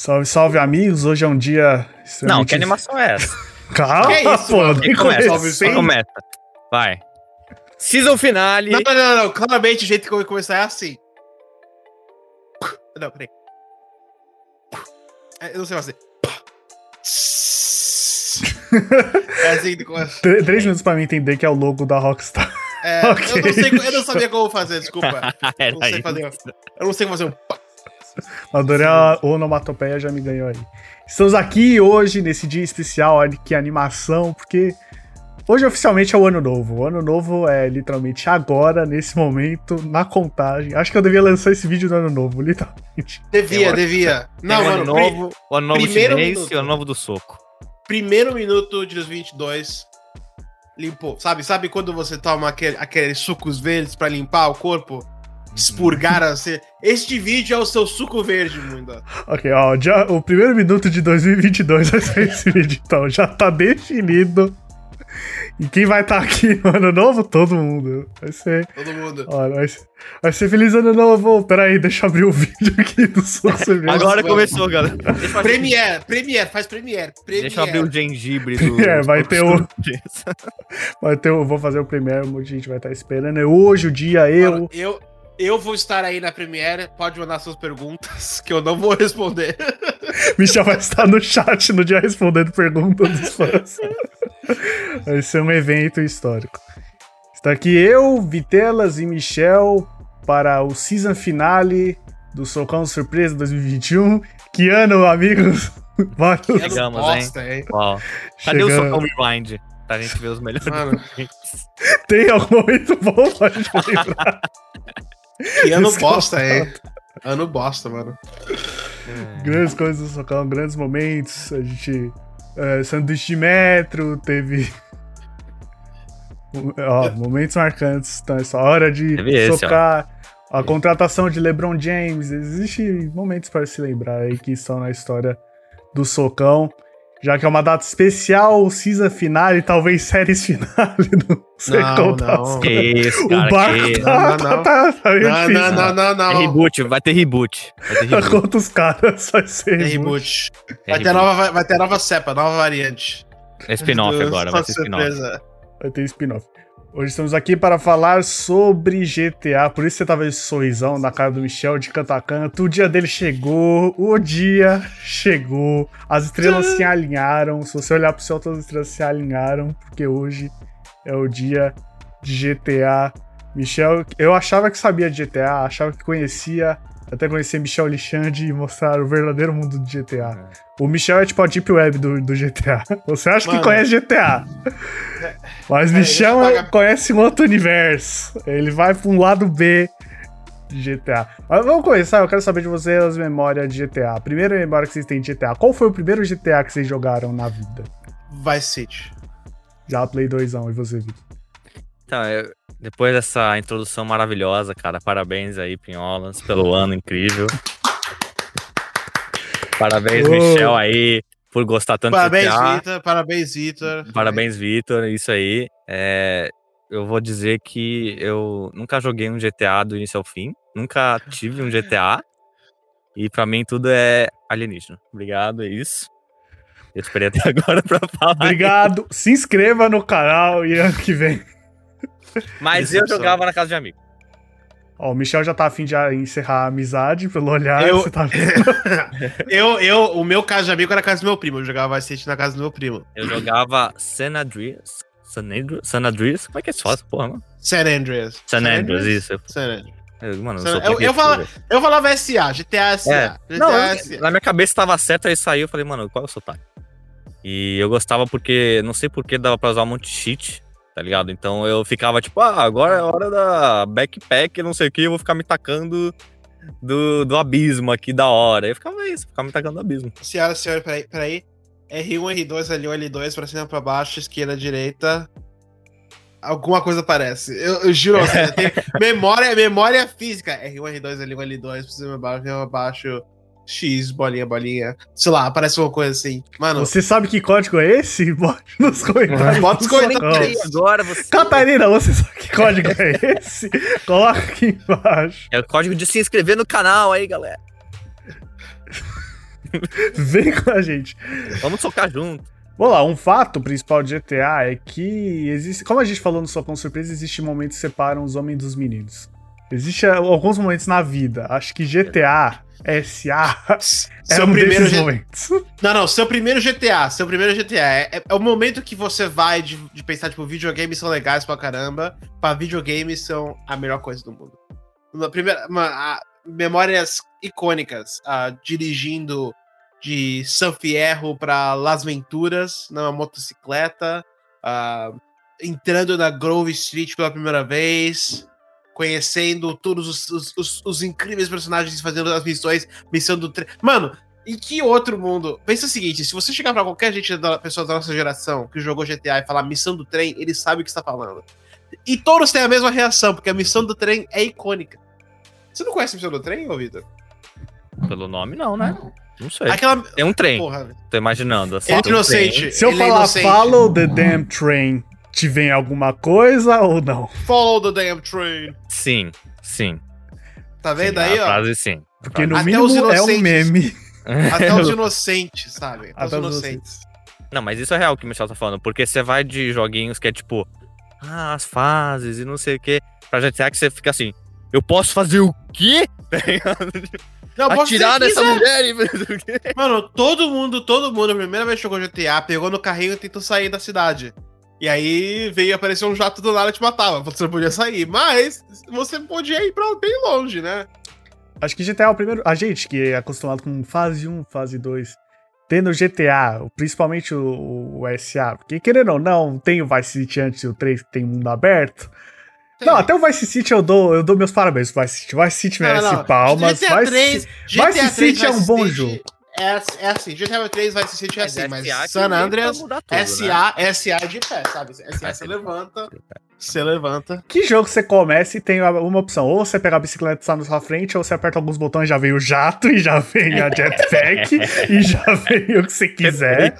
Salve, salve, amigos. Hoje é um dia. Não, extremamente- que animação é essa? Calma, Que isso, pô. Nem começa, comecei. começa. Vai. Season finale. Não, não, não, não. Claramente o jeito que eu vou começar é assim. Não, peraí. É, Eu não sei fazer. É assim que começa. Tr- Três minutos pra mim entender que é o logo da Rockstar. É, Ok. eu, não sei, eu não sabia como fazer, desculpa. Eu não sei isso. fazer. Eu não sei como fazer um. Adorei a onomatopeia, já me ganhou aí. Estamos aqui hoje, nesse dia especial, olha que animação, porque hoje oficialmente é o ano novo. O ano novo é literalmente agora, nesse momento, na contagem. Acho que eu devia lançar esse vídeo no ano novo, literalmente. Devia, devia. Não, o ano novo, o ano novo primeiro chinês minuto. e o ano novo do soco. primeiro minuto de 2022 limpou. Sabe, sabe quando você toma aquele, aqueles sucos verdes pra limpar o corpo? Expurgar assim. Este vídeo é o seu suco verde, mundo. Ok, ó, já, o primeiro minuto de 2022 vai ser esse vídeo, então já tá definido. E quem vai estar aqui no ano novo? Todo mundo. Vai ser. Todo mundo. Olha, vai ser, vai ser feliz ano novo. Pera aí, deixa eu abrir o vídeo aqui do Suco Cerveja. Agora começou, galera. Premiere, Premiere, faz Premiere. Premiere. deixa eu abrir o gengibre do. É, vai ter o-. Vai ter, o- vou fazer o primeiro, muita gente vai estar esperando. É hoje o dia, eu. Eu, eu vou estar aí na Premiere. Pode mandar suas perguntas, que eu não vou responder. Michel vai estar no chat no dia respondendo perguntas dos fãs. Vai ser um evento histórico. Está aqui eu, Vitelas e Michel para o season finale do Socão Surpresa 2021. Que ano, amigos? Vários. Chegamos, hein? Ó, cadê o Chegando. socão rewind? Pra gente ver os melhores. Tem algum momento bom pra gente lembrar? Que ano Esse bosta, é o hein? Ano bosta, mano. Grandes coisas do Socão, grandes momentos. A gente. É, sanduíche de metro, teve. Ó, momentos marcantes. Então, essa hora de Teve esse, socar. A contratação de LeBron James. Existem momentos para se lembrar aí que estão na história do Socão. Já que é uma data especial, o season finale, talvez séries finale. Não sei Não, contar não. isso, O cara. barco que... tá, Não, não, não. tá, tá meio Não, difícil. não, não, não, É não. reboot, vai ter reboot. Vai ter reboot. Conta os caras, vai ser É reboot. reboot. Vai ter, reboot. nova, vai ter nova cepa, nova variante. É spin-off Do- agora, vai ser só spin-off. Vai ter spin-off. Hoje estamos aqui para falar sobre GTA. Por isso você tava esse sorrisão na cara do Michel de canto a canto. O dia dele chegou. O dia chegou. As estrelas se alinharam. Se você olhar pro céu, todas as estrelas se alinharam. Porque hoje é o dia de GTA. Michel, eu achava que sabia de GTA, achava que conhecia. Até conhecer Michel Lixande e mostrar o verdadeiro mundo de GTA. O Michel é tipo a Deep Web do, do GTA. Você acha que Mano. conhece GTA. Mas É, Michel pagar- conhece um outro universo. Ele vai pra um lado B de GTA. Mas vamos começar, eu quero saber de vocês as memórias de GTA. A primeira memória que vocês têm de GTA. Qual foi o primeiro GTA que vocês jogaram na vida? Vice City. Já Play 2 e você, Vitor. Então, eu- depois dessa introdução maravilhosa, cara, parabéns aí, Pinholas, pelo ano incrível. Parabéns. Michel, aí, por gostar tanto Parabéns. Vitor. Parabéns, Vitor. Parabéns, Vitor, isso aí. É, eu vou dizer que eu nunca joguei um GTA do início ao fim, nunca tive um GTA, e pra mim tudo é alienígena. Obrigado, é isso. Eu esperei até agora pra falar. Obrigado. Se inscreva no canal e ano que vem. Mas eu jogava na casa de amigo. Ó, o Michel já tá afim de encerrar a amizade pelo olhar. Eu- Você tá... Eu, eu, o meu caso de amigo era a casa do meu primo. Eu jogava Vice City na casa do meu primo. Eu jogava San Andreas. San Andreas? San Andreas? Como é que é só essa porra, mano? San Andreas. San Andreas, isso. San Andreas. Eu, mano, eu- eu falo- Eu falava SA, GTA SA. É. GTA Não, eu- SA. na minha cabeça tava certo, aí saiu, eu falei, mano, qual é o sotaque? E eu gostava porque, não sei porque dava pra usar um monte de cheat, tá ligado? Então eu ficava tipo, ah, agora é hora da backpack, não sei o que, eu vou ficar me tacando do, do abismo aqui da hora. Eu ficava isso, ficava me tacando do abismo. Senhora, senhora, peraí, peraí. R1, R2, L1, L2, pra cima, pra baixo, esquerda, direita. Alguma coisa aparece. Eu, eu juro, você tem memória, memória física. R1, R2, L1, L2, pra cima, pra baixo, pra baixo. X, bolinha, bolinha. Sei lá, aparece uma coisa assim. Mano, Você sabe que código é esse? Bote nos comentários. Bota os do comentários. Socão. agora você. Catarina, você sabe que código é esse? Coloca aqui embaixo. É o código de se inscrever no canal aí, galera. Vem com a gente. Vamos socar junto. Vamos lá, um fato principal de GTA é que existe. Como a gente falou no com Surpresa, existe momentos que separam os homens dos meninos. Existem alguns momentos na vida. Acho que GTA SA é Seu um primeiro G- momentos. Não, não, seu primeiro GTA, seu primeiro GTA. É, é- é o momento que você vai de, de pensar, tipo, videogames são legais pra caramba, pra videogames são a melhor coisa do mundo. Uma primeira, uma, a- memórias icônicas, ah, dirigindo de San Fierro pra Las Venturas, numa motocicleta, ah, entrando na Grove Street pela primeira vez, conhecendo todos os, os- os- os incríveis personagens fazendo as missões, missão do trem. Mano, em que outro mundo? Pensa o seguinte: se você chegar pra qualquer gente da pessoa da nossa geração que jogou GTA e falar missão do trem, ele sabe o que está falando. E todos têm a mesma reação, porque a missão do trem é icônica. Você não conhece a missão do trem, ô Vitor? Pelo nome, não, né? Não sei. Aquela. Tem um trem, Porra, tô imaginando. Assim, ele é um inocente. Se eu ele é falar inocente. follow the damn train, te vem alguma coisa ou não? Follow the damn train. Sim, sim. Tá vendo sim, aí, a ó? frase sim. Porque no Até mínimo os é um meme. Até os inocentes, sabe? Até os Até os inocentes. Não, mas isso é real que o Michel tá falando, porque você vai de joguinhos que é tipo, ah, as fases e não sei o que, pra GTA que você fica assim, eu posso fazer o quê? Tá ligado? Não, posso Atirar nessa mulher e fazer o quê? Mano, todo mundo, todo mundo, a primeira vez que jogou GTA, pegou no carrinho e tentou sair da cidade. E aí veio aparecer um jato do nada e te matava. Você não podia sair. Mas você podia ir pra bem longe, né? Acho que GTA é o primeiro. A gente que é acostumado com fase 1, fase 2. Tendo GTA, principalmente o, o SA, porque querendo ou não, tem o Vice City antes e o 3 que tem mundo aberto. Não, até o Vice City eu dou, eu dou meus parabéns pro Vice City. Vice City Não, merece não. palmas. GTA Vice 3, City- GTA Vice 3 City é um bom City jogo. É, é assim, GTA 3 Vice City é assim, mas San Andreas, né? SA, SA de pé, sabe? SA Vai você levanta, você levanta. Que jogo você começa e tem uma opção? Ou você pega a bicicleta e está na sua frente, ou você aperta alguns botões e já vem o jato, e já vem a jetpack, e já vem o que você quiser.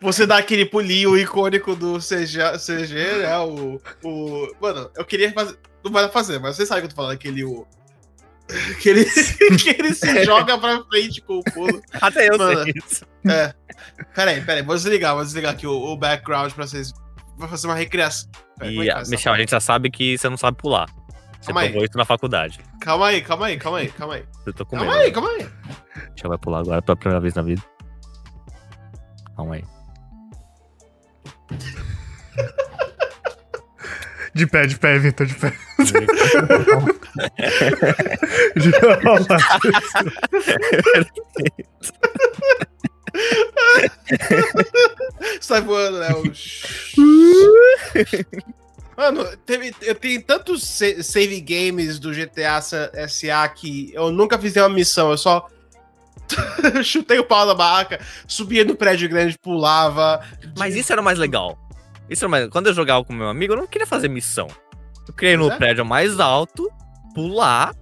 Você dá aquele pulinho icônico do CG, CG né? O, o. Mano, eu queria fazer. Não vai fazer, mas você sabe o que eu tô falando, aquele. O, que, ele, que ele se joga pra frente com o pulo. Até eu Mano. sei isso. É. Peraí, peraí, vou desligar, vou desligar aqui o, o background pra vocês. Vou fazer uma recriação. É E, que faz essa Michel, a gente já sabe que você não sabe pular. Você Calma aí. provou isso na faculdade. Calma aí, calma aí, calma aí, calma aí. Eu tô com medo. Calma aí, calma aí. Michel vai pular agora pela primeira vez na vida. Calma aí. De pé, de pé, Vitor, de pé. De- Sai voando, né? O- Mano, teve, eu tenho tantos sa- save games do GTA SA que eu nunca fiz nenhuma missão, eu só chutei o pau da barraca, subia no prédio grande, pulava. Mas isso era o mais legal. Isso mais... Quando eu jogava com meu amigo, eu não queria fazer missão. Eu queria ir no é. prédio mais alto, pular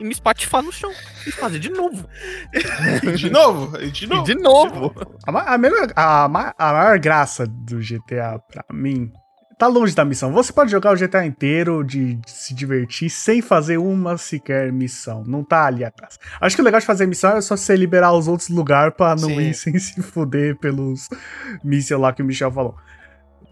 e me espatifar no chão. E fazer de novo. De novo, de E novo. de novo. A, melhor, a, a maior graça do GTA, pra mim, tá longe da missão. Você pode jogar o GTA inteiro de, de se divertir sem fazer uma sequer missão. Não tá ali atrás. Acho que o legal de fazer missão é só você liberar os outros lugares pra não Sim. ir sem se fuder pelos mísseis lá que o Michel falou.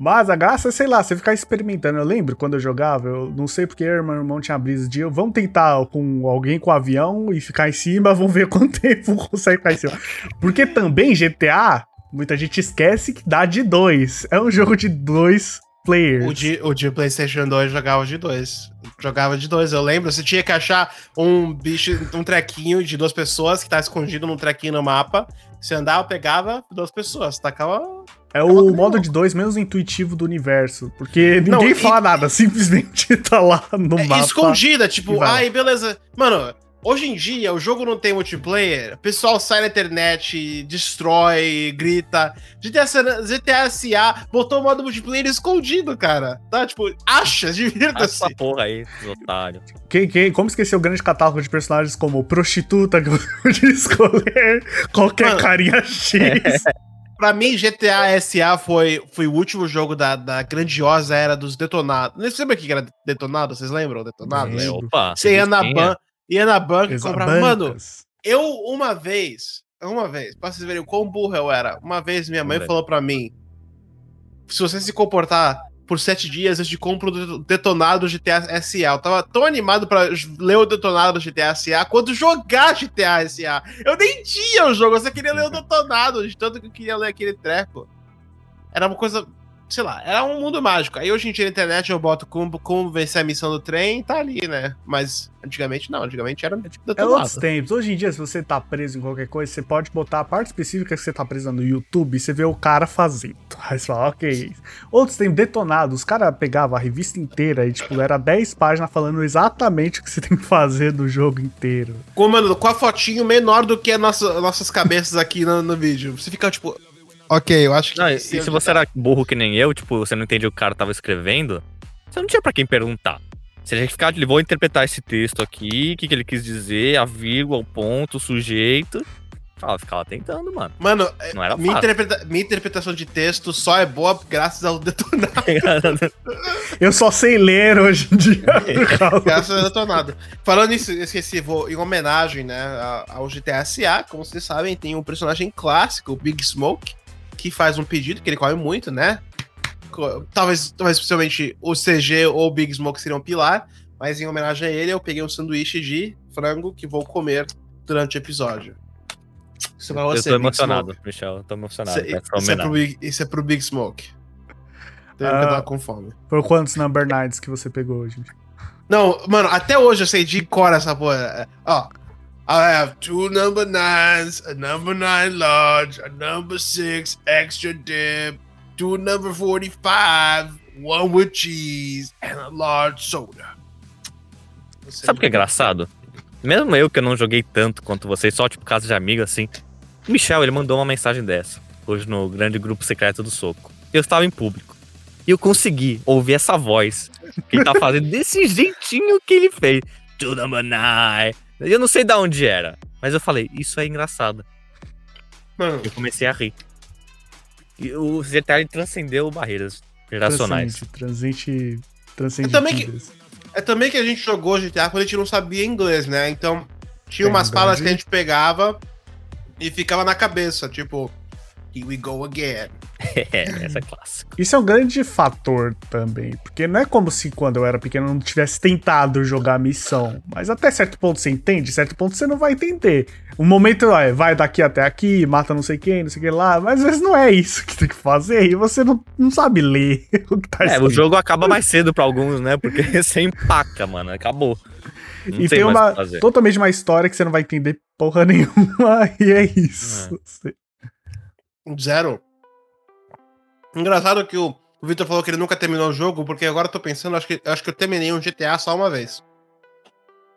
Mas a graça sei lá, você ficar experimentando. Eu lembro quando eu jogava, eu não sei porque eu meu irmão tinha brisa de vamos tentar com alguém com avião e ficar em cima, vamos ver quanto tempo consegue ficar em cima. Porque também GTA, muita gente esquece que dá de dois. É um jogo de dois players. O de, o de PlayStation 2 jogava de dois. Jogava de dois, eu lembro. Você tinha que achar um bicho, um trequinho de duas pessoas que tá escondido num trequinho no mapa. Você andava, pegava duas pessoas, tacava. É uma o modo não. de dois menos intuitivo do universo. Porque Não, ninguém e- fala nada, simplesmente tá lá no É, mapa. escondida, e tipo, ai, beleza. Mano, hoje em dia o jogo não tem multiplayer, o pessoal sai na internet, destrói, grita. GTA, SA botou o modo multiplayer escondido, cara. Tá? Tipo, acha, divirta-se. essa porra aí, os otários. Quem, quem, como esquecer o grande catálogo de personagens como prostituta, que eu podia escolher qualquer Mano. carinha X. Pra mim, GTA SA foi, foi o último jogo da, da grandiosa era dos detonados. Você lembra o que era detonado? Vocês lembram? Detonado? Lembro. Opa. Você ia na, ban ia na banca e comprava. Mano, eu uma vez uma vez, pra vocês verem o quão burro eu era. Uma vez minha mãe falou pra mim: se você se comportar por sete dias, eu te compro o detonado do GTA SA. Eu tava tão animado pra ler o detonado do GTA SA quanto jogar GTA SA. Eu nem tinha o jogo, eu só queria ler o detonado, de tanto que eu queria ler aquele treco. Era uma coisa. Sei lá, era um mundo mágico. Aí hoje em dia na internet eu boto como, como vencer a missão do trem e tá ali, né? Mas antigamente não, antigamente era É outros detonado. tempos. Hoje em dia, se você tá preso em qualquer coisa, você pode botar a parte específica que você tá preso no YouTube e você vê o cara fazendo. Aí você fala, ok. Outros tempos, detonado. Os caras pegavam a revista inteira e, tipo, era 10 páginas falando exatamente o que você tem que fazer no jogo inteiro. Com, mano, com a fotinho menor do que a nossa, nossas cabeças aqui no, no vídeo. Você fica tipo. Ok, eu acho que. Não, e é se você era burro que nem eu, tipo, você não entendia o que o cara tava escrevendo, você não tinha pra quem perguntar. Você tinha que ficar, ele vou interpretar esse texto aqui, o que, que ele quis dizer, a vírgula, o ponto, o sujeito. Fala, ficava tentando, mano. Mano, Não era minha, fácil. interpreta- minha interpretação de texto só é boa graças ao detonado. Eu só sei ler hoje em dia. graças ao detonado. Falando nisso, eu esqueci, vou, em homenagem, né, a- ao GTA SA, como vocês sabem, tem um personagem clássico, o Big Smoke, que faz um pedido, que ele come muito, né? Talvez, talvez especialmente o CG ou o Big Smoke seriam um pilar, mas em homenagem a ele, eu peguei um sanduíche de frango que vou comer durante o episódio. Isso é pra eu você, tô Big emocionado, Michel. Eu tô emocionado. Isso, essa isso é pro. Big, isso é pro Big Smoke. Tem Ah. que eu tava com fome. Por quantos Number Nights que você pegou hoje? Não, mano, até hoje eu sei de cor essa porra. Ó. I have two number nines, a number nine large, a number six extra dip, two number 45, one with cheese, and a large soda. Você Sabe o que é engraçado? Mesmo eu que eu não joguei tanto quanto vocês, só tipo caso de amigo assim. O Michel, ele mandou uma mensagem dessa, hoje no grande grupo secreto do Soco. Eu estava em público. E eu consegui ouvir essa voz que ele tá fazendo desse jeitinho que ele fez. The nine. Eu não sei de onde era, mas eu falei, isso é engraçado. Mano, Eu comecei a rir. E o GTA transcendeu barreiras geracionais. Transcende. Transcende. Eu também que- é também que a gente jogou GTA quando a gente não sabia inglês, né? Então, tinha É umas verdade. falas que a gente pegava e ficava na cabeça, tipo, here we go again. É, essa é clássica. Isso é um grande fator também, porque não é como se quando eu era pequeno eu não tivesse tentado jogar a missão, mas até certo ponto você entende, certo ponto você não vai entender. Um momento ó, é, vai daqui até aqui, mata não sei quem, não sei o que lá, mas às vezes não é isso que tem que fazer e você não, não sabe ler o que tá É, o escrito. jogo acaba mais cedo pra alguns, né? Porque você empaca, mano. Acabou. Não e tem o uma totalmente uma história que você não vai entender porra nenhuma e é isso. Você- Zero. Engraçado que o, o Victor falou que ele nunca terminou o jogo, porque agora eu tô pensando, acho que, acho que eu terminei um GTA só uma vez.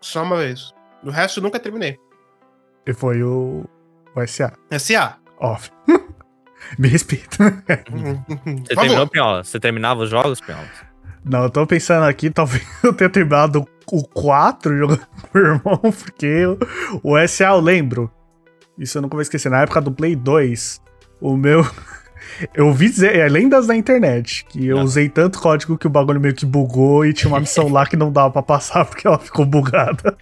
Só uma vez. O resto eu nunca terminei. E foi o, o SA. SA. Off. Me respeita. Você terminou, Pinhola? Você terminava os jogos, Pinhola? Não, eu tô pensando aqui, talvez eu tenha terminado o 4 jogando com o irmão, porque o, o SA eu lembro. Isso eu nunca vou esquecer. Na época do Play 2, o meu. Eu ouvi dizer, é lendas da internet, que eu Ah. usei tanto código que o bagulho meio que bugou e tinha uma missão lá que não dava pra passar porque ela ficou bugada.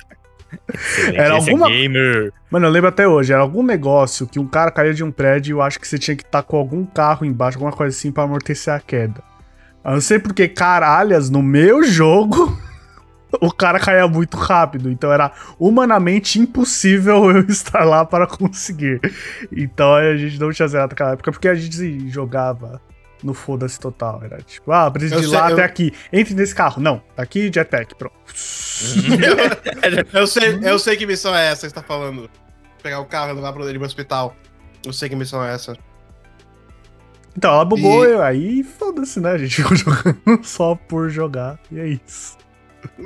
Excelente, Era esse alguma- é gamer. Mano, eu lembro até hoje, era algum negócio que um cara caía de um prédio e eu acho que você tinha que estar com algum carro embaixo, alguma coisa assim pra amortecer a queda. Eu não sei porque, caralhas, no meu jogo, o cara caía muito rápido, então era humanamente impossível eu estar lá para conseguir. Então a gente não tinha zerado naquela época, porque a gente jogava no foda-se total. Era tipo, ah, preciso Eu de sei- lá eu- até aqui. Entre nesse carro. Não, tá aqui jetpack, pronto. eu, sei, eu sei que missão é essa que você tá falando. Pegar o carro e levar pra ele pro hospital. Eu sei que missão é essa. Então, ela bugou, E- aí foda-se, né? A gente ficou jogando só por jogar, e é isso.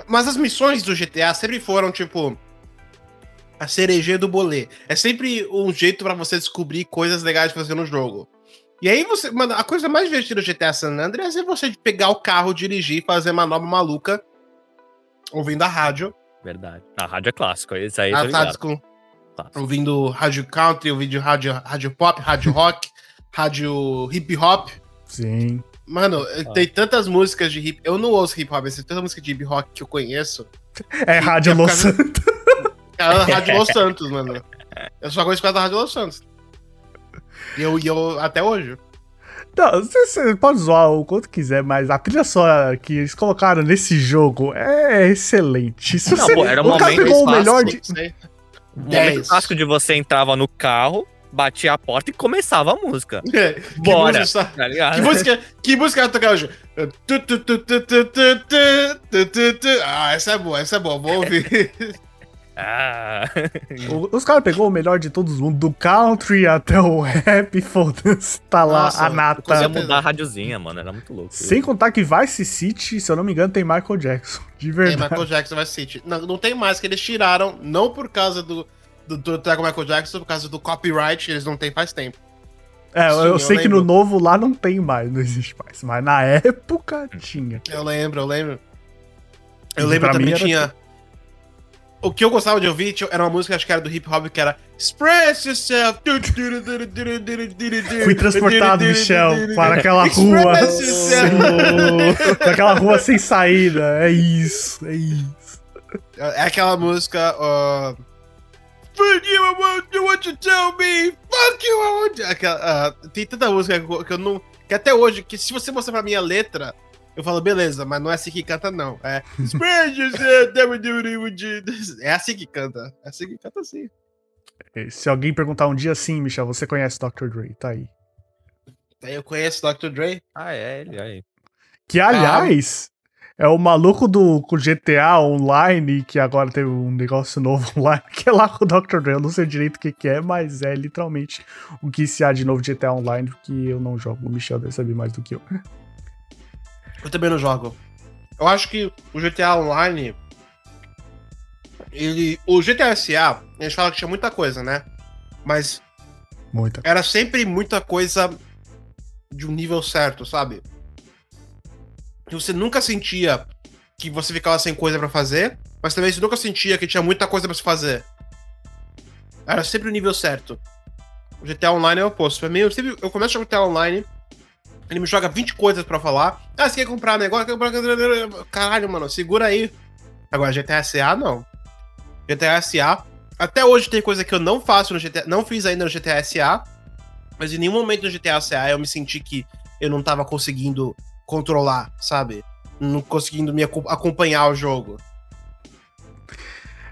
Mas as missões do GTA sempre foram, tipo, a cereja do bolê. É sempre um jeito pra você descobrir coisas legais de fazer no jogo. E aí você. Mano, a coisa mais divertida do GTA San Andreas é você pegar o carro, dirigir, fazer manobra maluca, ouvindo a rádio. Verdade. A rádio é clássico. Esse aí, tá Clássico. ouvindo rádio country, ouvindo rádio, rádio pop, rádio rock, rádio hip hop. Sim. Mano, Ah. tem tantas músicas de hip. Eu não ouço hip hop, mas tem tanta música de hip hop que eu conheço. É Rádio é Los causa- Santos. A Rádio Los Santos, mano. Eu só conheço por causa da Rádio Los Santos. E eu, e eu até hoje. Não, você, pode zoar o quanto quiser, mas a trilha sonora que eles colocaram nesse jogo é excelente. Se Não, você, pô, era um o cara momento pegou o fácil, melhor de. O momento 10. clássico de você entrava no carro, batia a porta e começava a música. É, que Bora! Música, tá que, música, que música tocar hoje? Ah, essa é boa, essa é boa, vou ouvir. Ah. Os caras pegou o melhor de todos os mundos, do country até o rap, foda-se, tá lá Nossa, a nata. Ia mudar a radiozinha, mano, era muito louco. Sem contar que Vice City, se eu não me engano, tem Michael Jackson, de verdade. Tem Michael Jackson, Vice City. Não, não tem mais, que eles tiraram, não por causa do do, do trago Michael Jackson, por causa do copyright, que eles não têm faz tempo. É, eu, Sim, eu sei que no novo lá não tem mais, não existe mais. Mas na época tinha. Eu lembro, eu lembro. Eu E lembro também era tinha. O que eu gostava de ouvir tinha- era uma música, acho que era do hip hop, que era Express Yourself. Fui transportado, Michel, para aquela rua. Express yourself. Senhor. Para aquela rua sem saída. É isso, é isso. É aquela música. Uh, Fuck you, I won't do what you tell me. Fuck you, I won't. Aquela, ah, tem tanta música que eu- que eu não. Que até hoje, que se você mostrar pra mim a letra, eu falo, beleza, mas não é assim que canta, não. É. É assim que canta. É assim que canta assim. Se alguém perguntar um dia assim, Michel, você conhece Dr. Dre? Tá aí. Aí eu conheço Dr. Dre. Ah, é, ele aí. Que, aliás, é o maluco do GTA Online, que agora teve um negócio novo online, que é lá com o Dr. Dre. Eu não sei direito o que, que é, mas é literalmente o que se há de novo GTA Online, que eu não jogo. O Michel deve saber mais do que eu. Eu também não jogo. Eu acho que o GTA Online. Ele. O GTA SA, a gente fala que tinha muita coisa, né? Mas Muita. era sempre muita coisa de um nível certo, sabe? Que você nunca sentia que você ficava sem coisa pra fazer, mas também você nunca sentia que tinha muita coisa pra se fazer. Era sempre o nível certo. O GTA Online é o oposto. Pra mim, eu, sempre, eu começo a jogar GTA Online, ele me joga 20 coisas pra falar. Ah, você quer comprar negócio? Quer comprar... Caralho, mano, segura aí. Agora, GTA SA, não. GTA SA, até hoje tem coisa que eu não faço no GTA, não fiz ainda no GTA SA, mas em nenhum momento no GTA SA eu me senti que eu não tava conseguindo controlar, sabe? Não conseguindo me aco- acompanhar o jogo.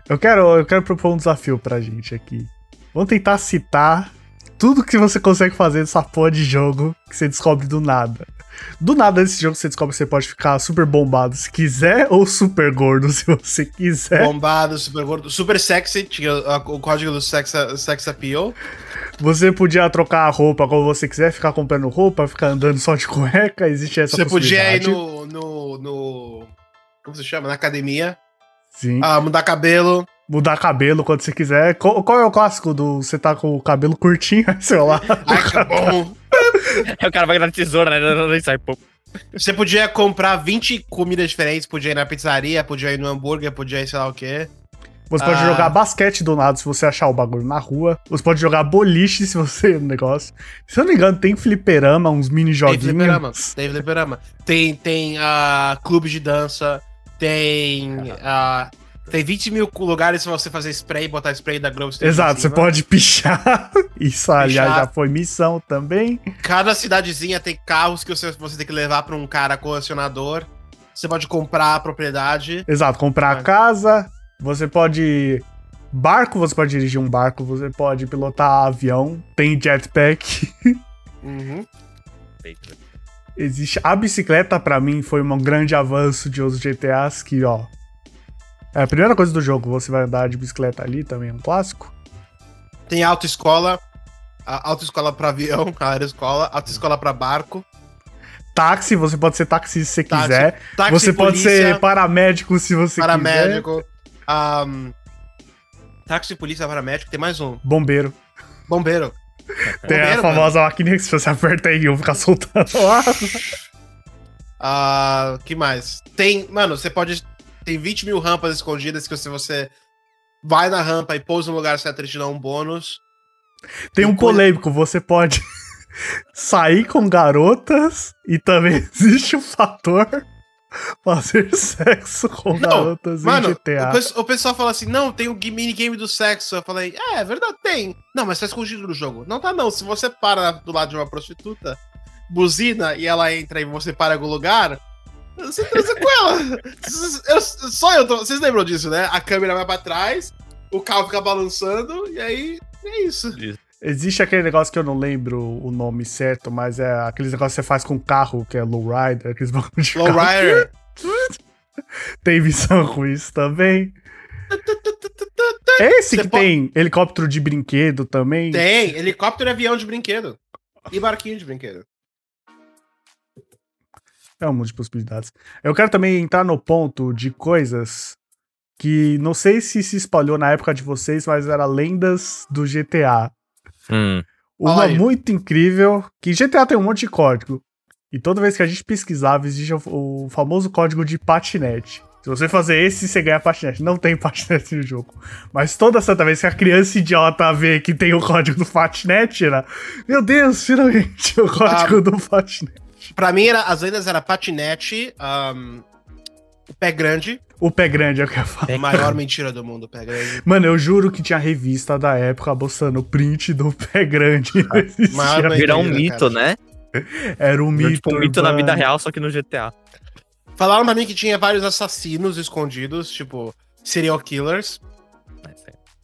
Eu quero, eu quero propor um desafio pra gente aqui. Vamos tentar citar tudo que você consegue fazer nessa porra de jogo que você descobre do nada. Do nada nesse jogo você descobre que você pode ficar super bombado se quiser ou super gordo se você quiser. Bombado, super gordo, super sexy, tinha o código do sex, sex appeal. Você podia trocar a roupa como você quiser, ficar comprando roupa, ficar andando só de cueca, existe essa Você podia ir possibilidade. no, no, no. Como se chama? Na academia. Sim. Ah, mudar cabelo. Mudar cabelo quando você quiser. Qual, qual é o clássico do você tá com o cabelo curtinho, sei lá. Ai, que bom. Aí o cara vai na tesoura, né? Sai, pô. Você podia comprar 20 comidas diferentes, podia ir na pizzaria, podia ir no hambúrguer, podia ir sei lá o quê. Você pode Ah. jogar basquete do nada se você achar o bagulho na rua. Você pode jogar boliche se você no negócio. Se eu não me engano, tem fliperama, uns mini Tem fliperama, joguinhos. tem fliperama. Tem, tem ah, clube de dança, tem. ah, tem 20 mil lugares pra você fazer spray, botar spray da em Exato, você pode pichar. Isso, aliás, já foi missão também. Cada cidadezinha tem carros que você, você tem que levar pra um cara colecionador. Você pode comprar a propriedade. Exato, comprar É. a casa. Você pode. Barco, você pode dirigir um barco, você pode pilotar avião, tem jetpack. Uhum. Existe. A bicicleta, pra mim, foi um grande avanço de outros GTAs que, ó. É a primeira coisa do jogo, você vai andar de bicicleta ali, também é um clássico. Tem autoescola. a- Autoescola pra avião, aeroescola, autoescola pra barco. Táxi, você pode ser táxi se você Táxi, quiser. Táxi, você pode polícia, ser paramédico se você quiser. paramédico. ahn, táxi, polícia, paramédico. Tem mais um. Bombeiro. Bombeiro. Tem a Bombeiro, famosa máquina que se você aperta aí, eu ficar soltando lá. Ah, que mais? Tem, mano, você pode. Tem 20 mil rampas escondidas que se você vai na rampa e pousa no lugar certo, ele te dá um bônus. Tem um coisa- polêmico, você pode sair com garotas e também existe o fator Fazer sexo com Não, garotas Mano, em o, GTA. pes- o pessoal fala assim: não, tem o minigame do sexo. Eu falei, é, é verdade, tem. Não, mas tá escondido no jogo. Não tá, não. Se você para do lado de uma prostituta, buzina e ela entra e você para em algum lugar, você transa com ela. Eu- só eu tô. Vocês lembram disso, né? A câmera vai pra trás, o carro fica balançando, e aí é isso. Existe aquele negócio que eu não lembro o nome certo, mas é aqueles negócios que você faz com carro, que é lowrider, aqueles bagulho de carro. Lowrider. Tem Visão Ruiz também. É esse Você que pode- tem helicóptero de brinquedo também. Tem, helicóptero e avião de brinquedo. E barquinho de brinquedo. É um monte de possibilidades. Eu quero também entrar no ponto de coisas que não sei se se espalhou na época de vocês, mas era lendas do GTA. Hum. Uma muito incrível, que GTA tem um monte de código. E toda vez que a gente pesquisava, existe o, famoso código de patinete. Se você fazer esse, você ganha patinete. Não tem patinete no jogo. Mas toda santa vez que a criança idiota vê que tem o código do patinete, né? Meu Deus, finalmente, o código do patinete. Pra mim, era, as lendas era patinete, ahn, o pé grande, O pé grande é o que eu falo. a maior mentira do mundo, o pé grande. Mano, eu juro que tinha revista da época mostrando print do pé grande. Maior Virar um mito, cara. né? Era um mito. tipo um mito na vida real, só que no GTA. Falaram pra mim que tinha vários assassinos escondidos, tipo, serial killers.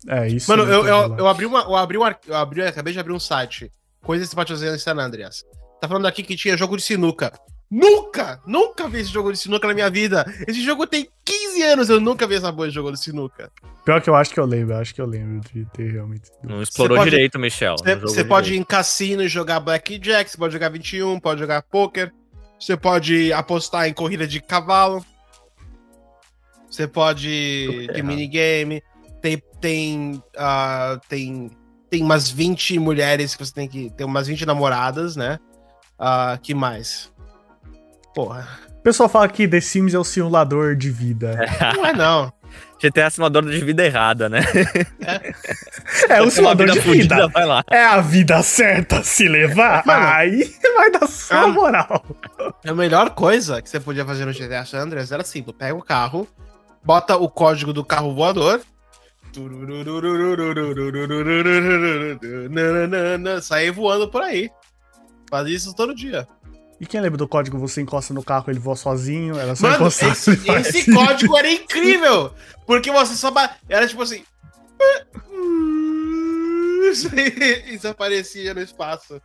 É isso. Mano, eu, eu, eu abri uma. Eu abri um eu abri, eu acabei de abrir um site. Coisas que você pode fazer em San Andreas. Tá falando aqui que tinha jogo de sinuca. Nunca! Nunca vi esse jogo de sinuca na minha vida. Esse jogo tem 15 anos, eu nunca vi essa boa de jogo de sinuca. Pior que eu acho que eu lembro, eu acho que eu lembro de ter realmente. Não explorou pode- direito, Michel. Você pode ir em cassino e jogar Blackjack, você pode jogar 21, pode jogar poker, você pode apostar em corrida de cavalo, você pode ter minigame, tem tem, ah, tem tem umas 20 mulheres que você tem que tem umas 20 namoradas, né? Ah, que mais? Porra, O pessoal fala que The Sims é o simulador de vida. não é não. GTA é simulador de vida errada, né? É, o Uma simulador de fudida, vida. vai lá. É a vida certa se levar, Mano. aí vai dar só Ah. moral. A melhor coisa que você podia fazer no GTA San Andreas era simples: pega o carro, bota o código do carro voador. Sair voando por aí. Faz isso todo dia. E quem lembra do código você encosta no carro, ele voa sozinho, era só Mano, encostar. esse, esse código era incrível! Porque você só. Era tipo assim. E desaparecia no espaço.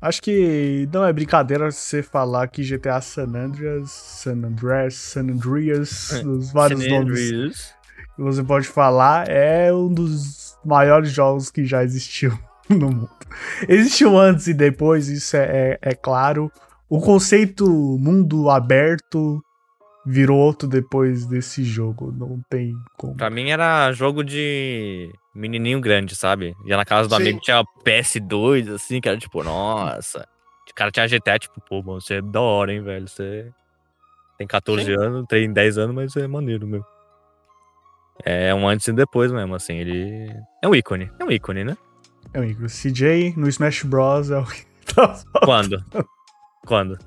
Acho que não é brincadeira você falar que GTA San Andreas, San Andreas, San Andreas, os vários nomes que você pode falar, é um dos maiores jogos que já existiu no mundo. Existiu antes e depois, isso é, é- é claro. O conceito mundo aberto virou outro depois desse jogo. Não tem como. Pra mim era jogo de menininho grande, sabe? Ia na casa do Sim. amigo, tinha PS2, assim, que era tipo, nossa. O cara tinha GTA, tipo, pô, mano, você é da hora, hein, velho? Você tem 14 Sim. anos, tem 10 anos, mas é maneiro, meu. É um antes e depois mesmo, assim, ele... É um ícone, é um ícone, né? É o Igor. CJ no Smash Bros. é o que tá Quando? Quando?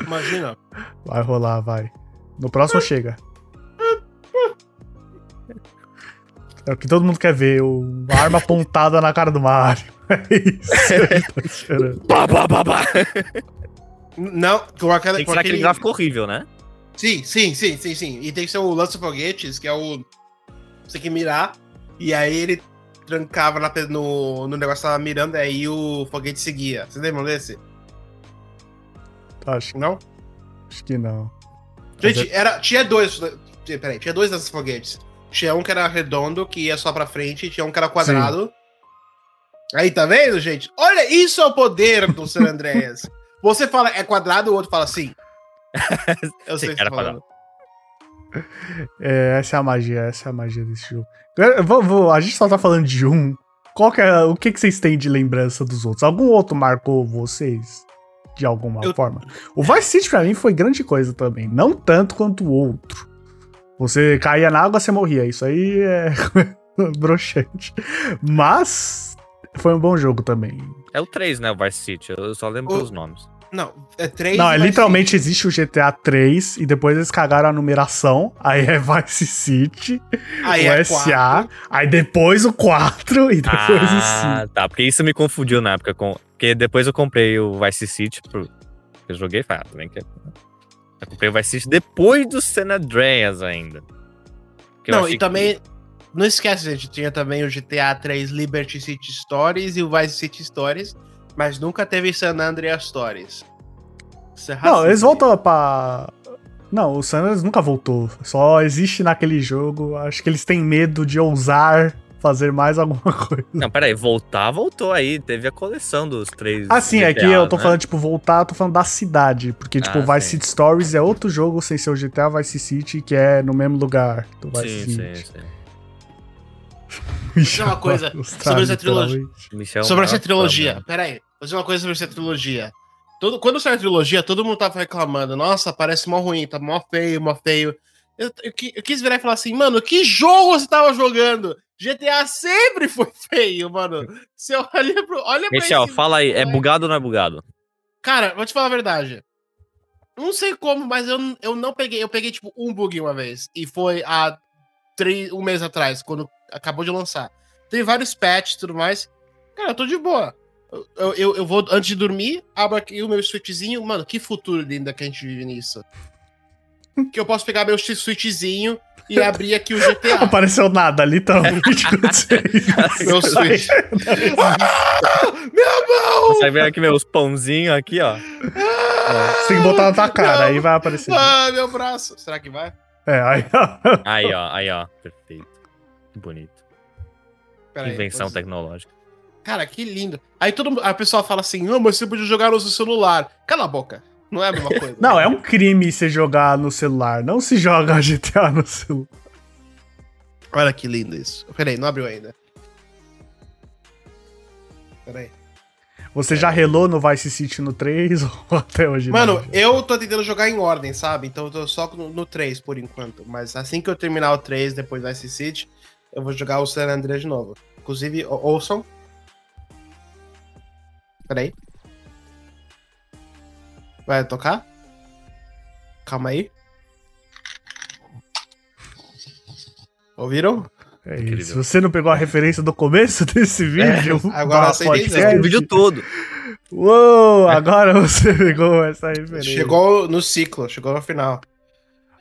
Imagina. Vai rolar, vai. No próximo chega. É o que todo mundo quer ver, o a arma apontada na cara do Mario. É isso. Pá, pá, pá, pá. Não, com aquela. Tem que ser aquele gráfico horrível, né? Sim, sim, sim, sim, sim. E tem que ser o lança-foguetes, que é o. Você tem que mirar. E aí ele trancava na no, no negócio que tava mirando, aí o foguete seguia. Vocês lembram desse? Acho, Não? acho que não. Gente, era, tinha dois. Peraí, tinha dois desses foguetes. Tinha um que era redondo, que ia só pra frente, tinha um que era quadrado. Aí, tá vendo, gente? Olha, isso é o poder do San Andreas. Você fala é quadrado, o outro fala sim. Eu sei Sim, que era falando. É, essa é a magia, essa é a magia desse jogo. Vou- vou- a gente só tá falando de um. Qual que é, o que, que vocês têm de lembrança dos outros? Algum outro marcou vocês? De alguma Eu- forma? O Vice City pra mim foi grande coisa também. Não tanto quanto o outro. Você caía na água, você morria. Isso aí é broxante. Mas foi um bom jogo também. É o 3, né, o Vice City. Eu só lembro O- pelos nomes. Não, é 3 Não, é literalmente existe o GTA 3 e depois eles cagaram a numeração. Aí é Vice City, Aí o é SA, 4. aí depois o 4 e depois o 5. Ah, tá. Porque isso me confundiu na época. Com... Porque depois eu comprei o Vice City. Pro... Eu joguei, falei, ah, também que Eu comprei o Vice City depois do San Andreas ainda. Não, e que- também. Não esquece, gente, tinha também o GTA 3 Liberty City Stories e o Vice City Stories, mas nunca teve San Andreas Stories. É Não, eles voltam pra. Não, o Sanders nunca voltou. Só existe naquele jogo. Acho que eles têm medo de ousar fazer mais alguma coisa. Não, peraí, voltar, voltou aí. Teve a coleção dos três. Ah, sim, é que GTA, eu tô né? falando, tipo, voltar, eu tô falando da cidade. Porque, tipo, Ah, Vice sim. City Stories é outro jogo sem ser o GTA Vice City, que é no mesmo lugar do Vice Sim, City. sim, sim. dizer uma coisa sobre essa trilogia. Michel sobre essa trilogia. né? Vou dizer uma coisa sobre essa trilogia. Todo, quando saiu a trilogia, todo mundo tava reclamando. Nossa, parece mó ruim, tá mó feio, mó feio. Eu, eu eu quis virar e falar assim, mano, que jogo você tava jogando? GTA sempre foi feio, mano. Você olha pro. Olha Michel, esse fala aí, é bugado ou não é bugado? Cara, vou te falar a verdade. Não sei como, mas eu, eu não peguei. Eu peguei, tipo, um bug uma vez. E foi há três, um mês atrás, quando acabou de lançar. Tem vários patches e tudo mais. Cara, eu tô de boa. Eu, eu, eu- vou, antes de dormir, abro aqui o meu switchzinho. Mano, que futuro lindo que a gente vive nisso. Que eu posso pegar meu switchzinho e abrir aqui o GTA. Apareceu nada, literalmente. quando você- meu switch. Ah, minha mão! Você vê aqui meus pãozinhos aqui, ó. Você tem que botar na tua cara, Não. aí vai aparecer. Ah, meu braço. Será que vai? É, aí. Aí, ó, aí, ó. Perfeito. Que bonito. Pera aí, Invenção vou- tecnológica. Cara, que lindo. Aí todo mundo, a pessoa fala assim: não, mas você podia jogar no seu celular. Cala a boca. Não é a mesma coisa. Não, é um crime você jogar no celular. Não se joga GTA no celular. Olha que lindo isso. Peraí, não abriu ainda. Peraí. Você já relou no Vice City no 3 ou até hoje? Mano, não? eu tô tentando jogar em ordem, sabe? Então eu tô só no, no 3 por enquanto. Mas assim que eu terminar o 3, depois Vice City, eu vou jogar o San Andreas de novo. Inclusive, ou- ouçam. Peraí. Vai tocar? Calma aí. Ouviram? É isso. Se você não pegou a referência do começo desse vídeo, agora do você podcast. O vídeo todo. Uou, agora você pegou essa referência. Chegou no ciclo, chegou no final.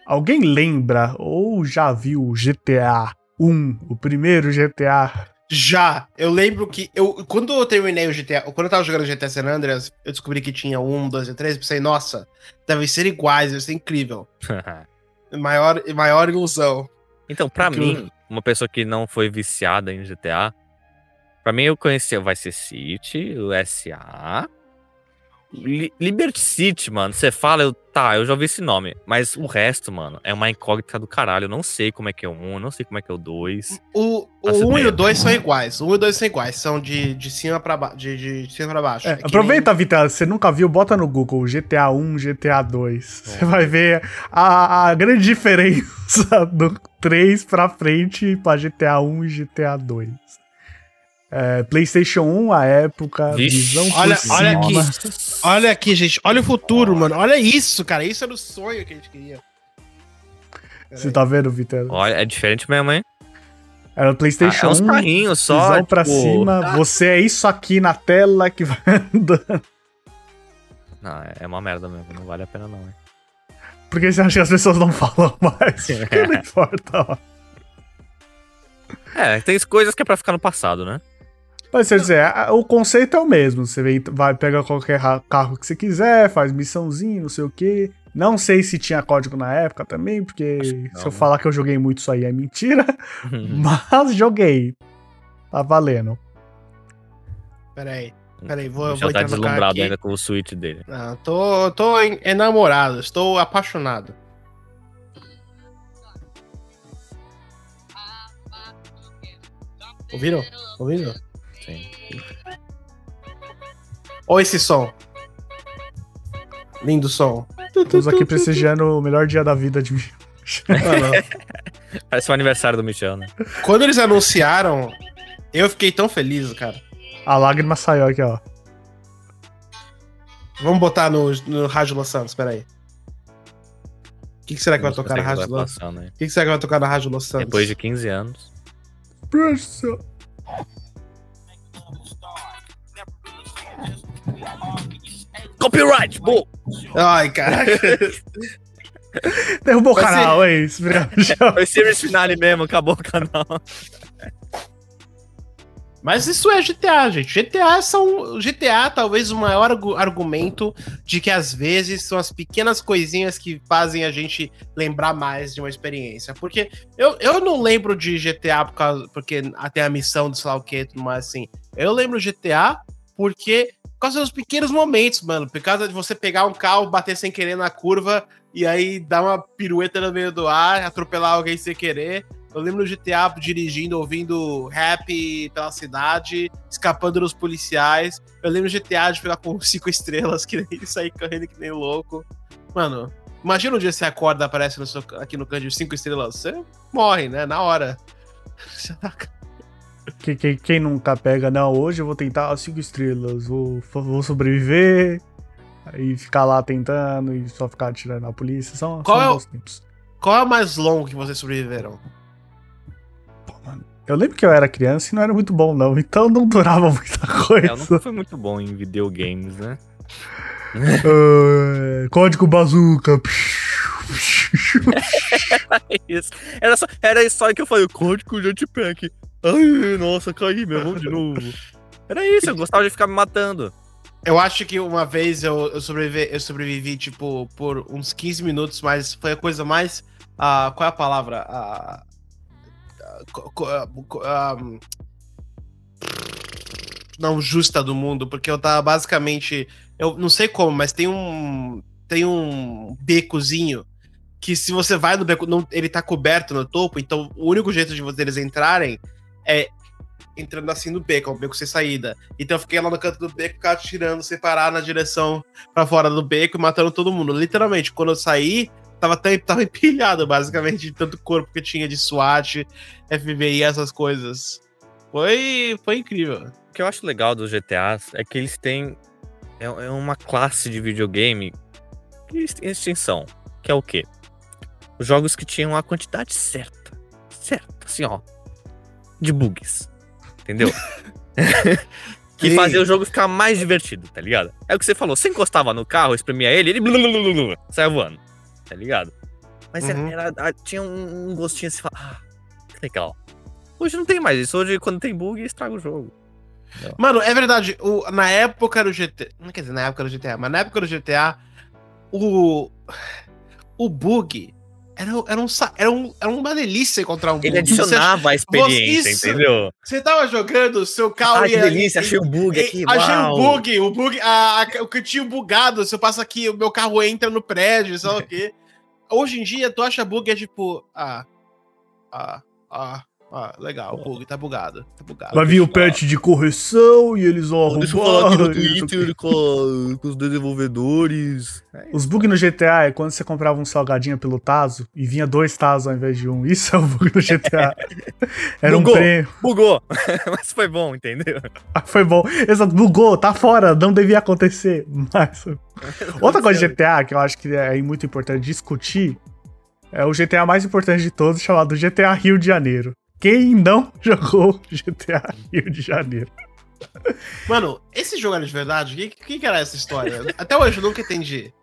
Alguém lembra ou já viu o GTA 1, o primeiro GTA? Já, eu lembro que eu quando eu terminei o GTA, quando eu tava jogando GTA San Andreas, eu descobri que tinha um, dois e três, pensei, nossa, devem ser iguais, deve ser incrível. Maior, maior ilusão. então, pra Porque mim, uma pessoa que não foi viciada em GTA, pra mim eu conhecia o Vice City, o SA. Li- Liberty City, mano, você fala, eu, tá, eu já ouvi esse nome, mas o resto, mano, é uma incógnita do caralho. Eu não sei como é que é o 1, eu não sei como é que é o 2. O, o Faço 1 e o 2 são iguais. O 1 e o 2 são iguais, são de, de cima pra baixo. De, de cima pra baixo. É, É aproveita, Vitor, você nunca viu, bota no Google GTA 1, GTA 2. Você vai ver a, a grande diferença do 3 pra frente pra GTA 1 e GTA 2. É, PlayStation 1, a época, Vixe. visão Olha- olha aqui. Olha aqui, gente. Olha o futuro, mano. Olha isso, cara. Isso era o sonho que a gente queria. Você tá vendo, Vitor? Olha, é diferente mesmo, hein? Era Ah, PlayStation é uns 1, carrinhos só. visão pra tipo- cima. Você é isso aqui na tela que vai andando. Não, é uma merda mesmo, não vale a pena não, hein? Por que você acha que as pessoas não falam mais? Porque não importa, ó. É, tem coisas que é pra ficar no passado, né? Mas quer dizer, o conceito é o mesmo. Você vem, vai pegar qualquer carro que você quiser, faz missãozinha, não sei o quê. Não sei se tinha código na época também, porque não, se eu né? falar que eu joguei muito isso aí é mentira. Mas joguei. Tá valendo. Pera aí. Pera aí, vou, o vou tá deslumbrado aqui. ainda com o Switch dele. Não, tô, tô en- enamorado. Estou apaixonado. Ouviram? Ouviram? Olha esse som. Lindo som. Estamos aqui prestigiando o melhor dia da vida de mim. Mano, Parece o aniversário do Michel, né? quando eles anunciaram, eu fiquei tão feliz, cara. A lágrima saiu aqui, ó. Vamos botar no, no Rádio Los Santos, peraí. O que, que será que vai tocar na sei o que Rádio Los passando aí. O que, que será que vai tocar na Rádio Los Santos? Depois de 15 anos. Pressa. Copyright, pô! Ai, caraca. Derrubou o canal, é isso. Obrigado. Foi series finale mesmo, acabou o canal. Mas isso é GTA, gente. GTA são. GTA, talvez o maior argu- argumento de que às vezes são as pequenas coisinhas que fazem a gente lembrar mais de uma experiência. Porque eu, eu não lembro de GTA por causa, porque até a missão do sei lá o que, mais assim. Eu lembro GTA porque. Causa dos pequenos momentos, mano. Por causa de você pegar um carro, bater sem querer na curva e aí dar uma pirueta no meio do ar, atropelar alguém sem querer. Eu lembro do GTA dirigindo, ouvindo rap pela cidade, escapando dos policiais. Eu lembro do GTA de pegar com cinco estrelas, que nem sair correndo que nem louco. Mano, imagina um dia você acorda aparece no seu- aqui no canto de cinco estrelas. Você morre, né? Na hora. Você tá- Que- que- quem nunca pega, não, hoje eu vou tentar as cinco estrelas, vou, vou sobreviver, aí ficar lá tentando e só ficar atirando na polícia, são, Qual são é o- bons tempos. Qual é o mais longo que vocês sobreviveram? Pô, mano, eu lembro que eu era criança e não era muito bom não, então não durava muita É, coisa. eu nunca fui muito bom em videogames, né? Ah, código bazuca. Isso. Era só, era só que eu falei, código jetpack. Ai, nossa, caí, meu, vamos de novo. Era isso, eu gostava de ficar me matando. Eu acho que uma vez eu, eu, sobrevivi, eu sobrevivi, tipo, por uns 15 minutos, mas foi a coisa mais. ah, qual é a palavra? Co- ah, não justa do mundo, porque eu tava basicamente. Eu não sei como, mas tem um. Tem um becozinho que se você vai no beco, não, ele tá coberto no topo, então o único jeito de vocês entrarem é entrando assim no beco, é um beco sem saída. Então eu fiquei lá no canto do beco, ficava tirando, sem parar na direção pra fora do beco e matando todo mundo. Literalmente, quando eu saí, tava, tava empilhado, basicamente, de tanto corpo que tinha de SWAT, FBI, essas coisas. Foi, foi incrível. O que eu acho legal dos GTAs é que eles têm. É, é uma classe de videogame que está em extinção. Que é o quê? Os jogos que tinham a quantidade certa. Certa, assim, ó. De bugs. Entendeu? que Sim. fazia o jogo ficar mais divertido, tá ligado? É o que você falou, você encostava no carro, espremia ele, ele blulululu, saia voando, tá ligado? Mas era- Uhum. era- ah, tinha um, gostinho assim, ah, que legal. Hoje não tem mais isso, hoje quando tem bug, estraga o jogo. Mano, é verdade, o, na época do GTA. Não quer dizer na época do GTA, mas na época do GTA, o. O bug era, era, um, era, um, era uma delícia encontrar um bug. Ele adicionava a experiência, isso- entendeu? Você, você tava jogando, o seu carro Ah, que ia- delícia, ia- achei o bug aqui, Achei o bug, o bug, a, a- o cantinho bugado. Se eu passo aqui, o meu carro entra no prédio, sei lá o quê. Hoje em dia, tu acha bug é tipo, ah, ah, ah, ah, legal, o bug tá bugado, tá bugado. Vai vir o patch de correção e eles vão Deixa eu arrumar. falar aqui no. Twitter com, com os desenvolvedores. Os bugs no GTA é quando você comprava um salgadinho pelo Tazo e vinha dois Tazos ao invés de um. Isso é o bug no GTA. Era um Bugou. prêmio. Bugou, mas foi bom, entendeu? Ah, Foi bom. Exato, bugou, tá fora, não devia acontecer. Mas. Outra coisa de GTA que eu acho que é muito importante discutir é o GTA mais importante de todos, chamado GTA Rio de Janeiro. Quem não jogou GTA Rio de Janeiro? Mano, esse jogo era de verdade? O que, que, era essa história? Até hoje eu nunca entendi.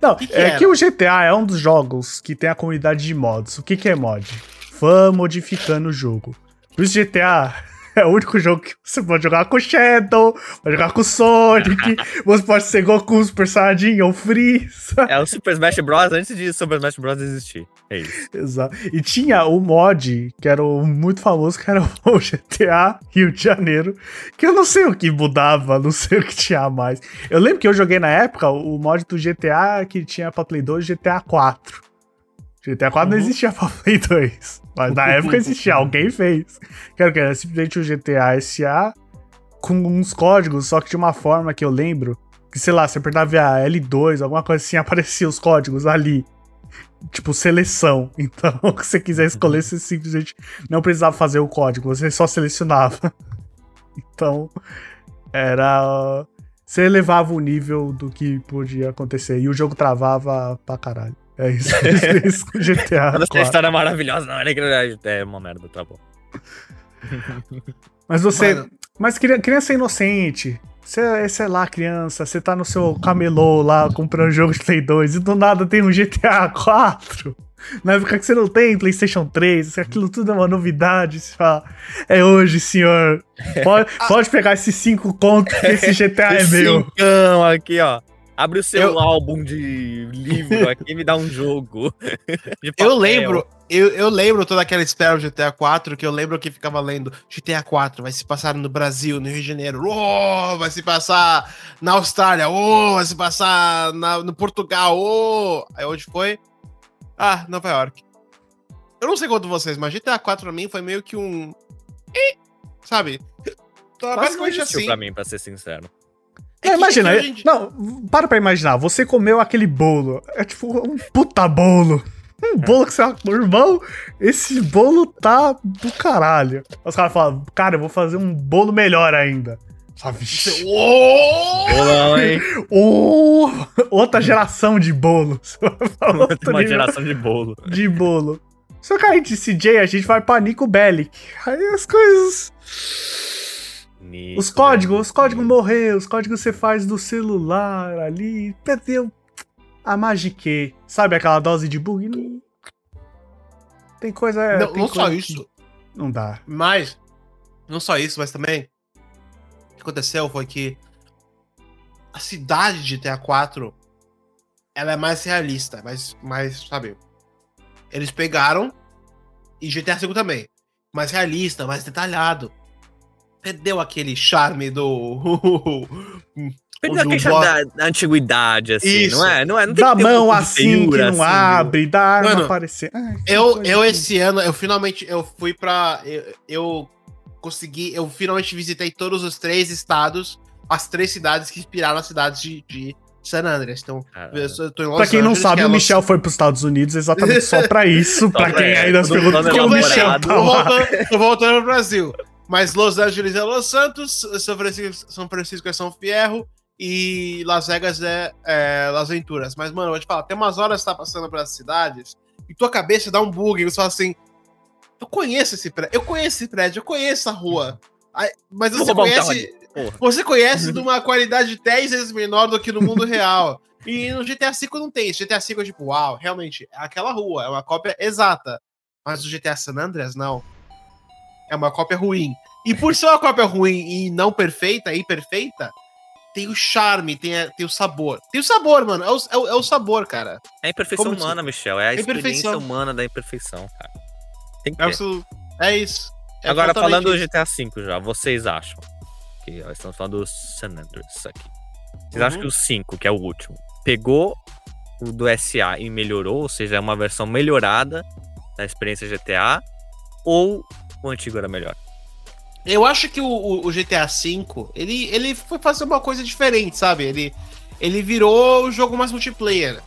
Não, Que que é era? que o GTA é um dos jogos que tem a comunidade de mods. O que, que é mod? Fã modificando o jogo. Por isso GTA é o único jogo que você pode jogar com Shadow, pode jogar com Sonic, você pode ser Goku, Super Saiyajin ou Freeza. É o Super Smash Bros. antes de Super Smash Bros. existir. É isso. Exato. E tinha o mod, que era o muito famoso, que era o GTA Rio de Janeiro, que eu não sei o que mudava, não sei o que tinha mais. Eu lembro que eu joguei na época o mod do GTA que tinha pra Play 2 GTA 4. GTA 4 não Uhum. existia pra Play 2, mas na época existia, alguém fez. Quero que era simplesmente o GTA SA com uns códigos, só que de uma forma que eu lembro, que sei lá, você apertava a L2, alguma coisa assim, aparecia os códigos ali tipo, seleção. Então, se você quiser escolher, você simplesmente não precisava fazer o código, você só selecionava. Então, era. você elevava o nível do que podia acontecer. E o jogo travava pra caralho. É isso. É isso com GTA. Essa 4. história é maravilhosa, não, é é uma merda, tá bom. Mas você. Mano. Mas cri- criança inocente. Você é, sei lá, criança, você tá no seu camelô lá comprando jogo de Play 2 e do nada tem um GTA 4. Na época que você não tem PlayStation 3, aquilo tudo é uma novidade. Você fala, é hoje, senhor. Pode, pode pegar esses 5 contos que esse GTA é Esse meu. cincão aqui, ó. Abre o seu Eu- álbum de livro aqui e me dá um jogo. Eu lembro, eu, eu lembro toda aquela espera do GTA 4, que eu lembro que ficava lendo GTA 4 vai se passar no Brasil, no Rio de Janeiro, oh, vai se passar na Austrália, oh, vai se passar na- no Portugal, oh. Aí onde foi? Ah, Nova York. Eu não sei quanto vocês, mas GTA 4 pra mim foi meio que um. Sabe? Basicamente assim. pra mim, pra ser sincero. É É, que- imagina, é dia- não, para pra imaginar, você comeu aquele bolo, é tipo um puta bolo. Um bolo que você fala, irmão, esse bolo tá do caralho. Os caras falam, cara, eu vou fazer um bolo melhor ainda. Vixe, Oh! Bolão, hein? oh, outra geração de bolos. Outro Tem uma geração de bolo. de bolo. Só que aí de CJ a gente vai pra Nico Bellic. Aí as coisas. Nico, Os códigos, os velho. códigos morreram, os códigos você faz do celular ali, perdeu a magique. Sabe aquela dose de bug? Não- Tem coisa. Não, tem não só coisa isso. que Não dá. Mas, não só isso, mas também. O que aconteceu foi que a cidade de GTA 4 ela é mais realista, mais, mais, sabe? Eles pegaram, e GTA V também, mais realista, mais detalhado. Perdeu aquele charme do. Perdeu onde a da, da antiguidade, assim, Isso. não é? Não é? Não tem Da um mão assim, que não assim, abre, da arma Mano, aparecer. Ai, Eu, eu esse ano, eu finalmente, eu fui pra. Eu, eu consegui, eu finalmente visitei todos os três estados, as três cidades que inspiraram as cidades de, de San Andreas. Então, eu, eu tô em Los Pra quem não sabe, que é o Los- Michel foi pros Estados Unidos exatamente só pra isso. pra pra quem ainda se pergunta que o Michel tá lá. tô voltando pro Brasil. Mas Los Angeles é Los Santos, São Francisco, São Francisco é São Fierro e Las Vegas é, é Las Venturas. Mas, mano, eu vou te falar, tem umas horas que você tá passando pelas cidades e tua cabeça dá um bug e você fala assim: Eu conheço esse prédio, eu conheço esse prédio, eu conheço essa rua. Aí- mas você um conhece. Você conhece de uma qualidade 10 vezes menor do que no mundo real. E no GTA V não tem isso. GTA V é tipo, uau, realmente, é aquela rua, é uma cópia exata. Mas o GTA San Andreas, não. É uma cópia ruim. E por ser uma cópia ruim e não perfeita, imperfeita, tem o charme, tem, a- tem o sabor. Tem o sabor, mano. É o, é o, é o sabor, cara. É a imperfeição Como humana, Michel. É a experiência Imperfeição. humana da imperfeição, cara. Tem que É, ter. isso. é isso. É Agora, falando do isso. GTA V já, vocês acham? Que ó, estamos falando do San Andreas aqui. Vocês Uhum. acham que o 5, que é o último, pegou o do SA e melhorou? Ou seja, é uma versão melhorada da experiência GTA? Ou o antigo era melhor? Eu acho que o, o- GTA V, ele, ele foi fazer uma coisa diferente, sabe? Ele, ele virou o jogo mais multiplayer.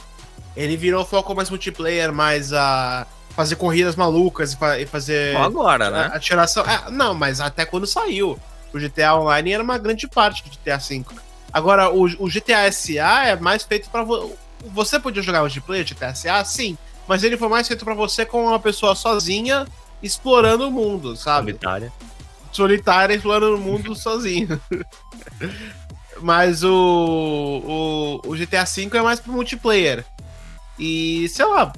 Ele virou foco mais multiplayer, mais a fazer corridas malucas e, fa- fazer agora, né? atiração. É, não, mas até quando saiu. O GTA Online era uma grande parte do GTA V. Agora, o, o GTA SA é mais feito pra vo- você. podia jogar multiplayer GTA SA? Sim. Mas ele foi mais feito pra você com uma pessoa sozinha explorando o mundo, sabe? Solitária. Solitária explorando o mundo sozinho. Mas o, o, o GTA V é mais pro multiplayer. E, sei lá.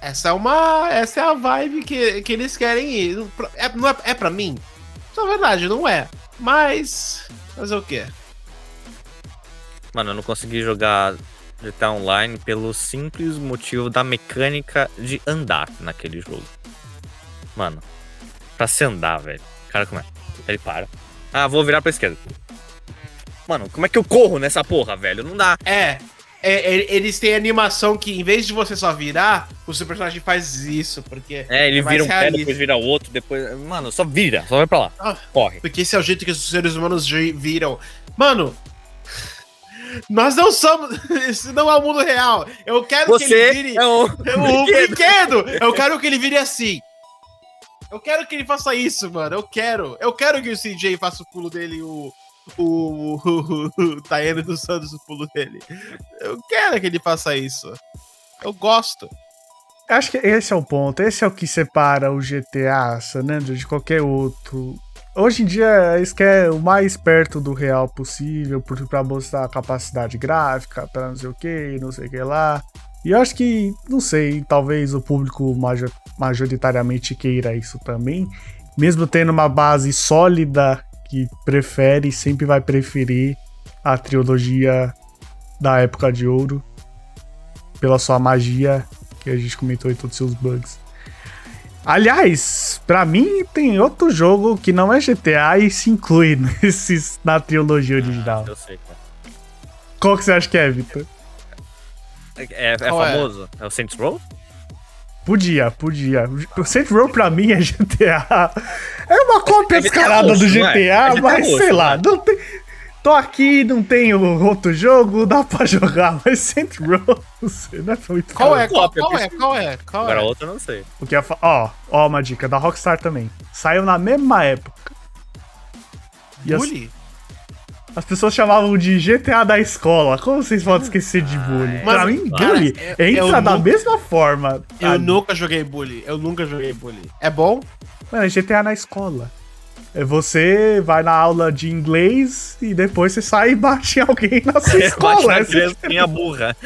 Essa é uma. Essa é a vibe que, que eles querem ir. É, não é, é pra mim? Na verdade, não é. Mas. Fazer o quê? Mano, eu não consegui jogar GTA Online pelo simples motivo da mecânica de andar naquele jogo. Mano, pra se andar, velho. Cara, como é? Ele para. Ah, vou virar pra esquerda. Mano, como é que eu corro nessa porra, velho? Não dá. É. é, é, eles têm animação que, em vez de você só virar, o seu personagem faz isso. Porque. É, ele vira um pé, realista. depois vira outro, depois. Mano, só vira, só vai pra lá. Ah. Corre. Porque esse é o jeito que os seres humanos viram. Mano, nós não somos. Isso não é o mundo real. Eu quero que Você ele vire. é um. o brinquedo! Eu quero que ele vire assim. Eu quero que ele faça isso, mano. Eu quero. Eu quero que o CJ faça o pulo dele e o, o, o, o Tayane dos Santos no pulo dele. Eu quero que ele faça isso. Eu gosto. Acho que esse é o ponto. Esse é o que separa o GTA San Andreas de qualquer outro. Hoje em dia, isso que é o mais perto do real possível, pra mostrar a capacidade gráfica, pra não sei o que, não sei o que lá. E eu acho que, não sei, talvez o público majo- majoritariamente queira isso também. Mesmo tendo uma base sólida que prefere, sempre vai preferir a trilogia da época de ouro. Pela sua magia, que a gente comentou em todos os seus bugs. Aliás, pra mim tem outro jogo que não é GTA e se inclui nesses, na trilogia original. Eu sei, cara. Qual que você acha que é, Vitor? É, é é? famoso? É o Saints Row? Podia, podia. O Saints Row pra mim é GTA. É uma cópia É GTA descarada do roxo, não é? GTA, É GTA mas sei lá, não não tem. Tô aqui, não tenho outro jogo, dá pra jogar, mas Saints Row, não sei, não é muito Qual é? Qual, Cópia, qual é? Qual é? Qual Agora é? outro eu não sei. O que é fa- Ó, ó, uma dica da Rockstar também. Saiu na mesma época. E as, Bully? As pessoas chamavam de GTA da escola. Como vocês podem esquecer de bullying? é. pra mim, bullying eu- entra da nunca- mesma forma. Eu nunca joguei Bully. Eu nunca joguei Bully. É bom? Mano, é GTA na escola. É você vai na aula de inglês e depois você sai e bate em alguém na sua Bate escola. na Essa- criancinha burra.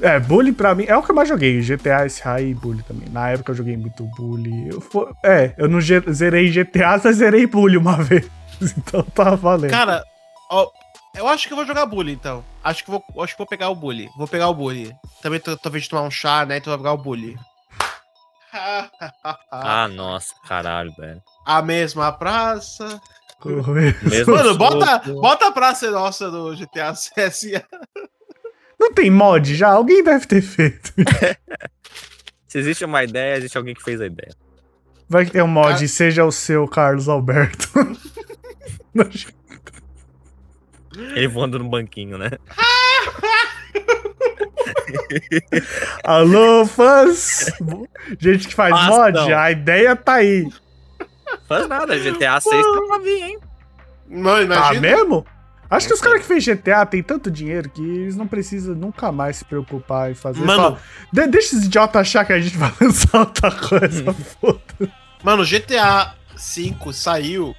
É, bullying pra mim é o que eu mais joguei. GTA, SH e bullying também. Na época eu joguei muito bullying. Eu fo- é, eu não zerei GTA, mas zerei bullying uma vez. Então tá valendo. Cara, ó, eu acho que eu vou jogar Bully, então. Acho que vou, acho que vou pegar o Bully. Vou pegar o Bully. Também tô, talvez de tomar um chá, né? Então vou pegar o Bully. Ah, nossa, caralho, velho. A mesma praça. Mesmo Mano, bota, bota a praça nossa do GTA CSA. Não tem mod já? Alguém deve ter feito. Se existe uma ideia, existe alguém que fez a ideia. Vai que tem um mod, Ah. seja o seu Carlos Alberto. Ele voando no banquinho, né? Alô, fãs! Gente que faz mod, não. a ideia tá aí. Faz nada, GTA 6 tá pra vir, hein? Mano, Tá imagina. mesmo? Acho que Não os caras que fez GTA têm tanto dinheiro que eles não precisam nunca mais se preocupar em fazer. Mano, Só, de- deixa esses idiotas achar que a gente vai lançar outra coisa. foda. mano, GTA V saiu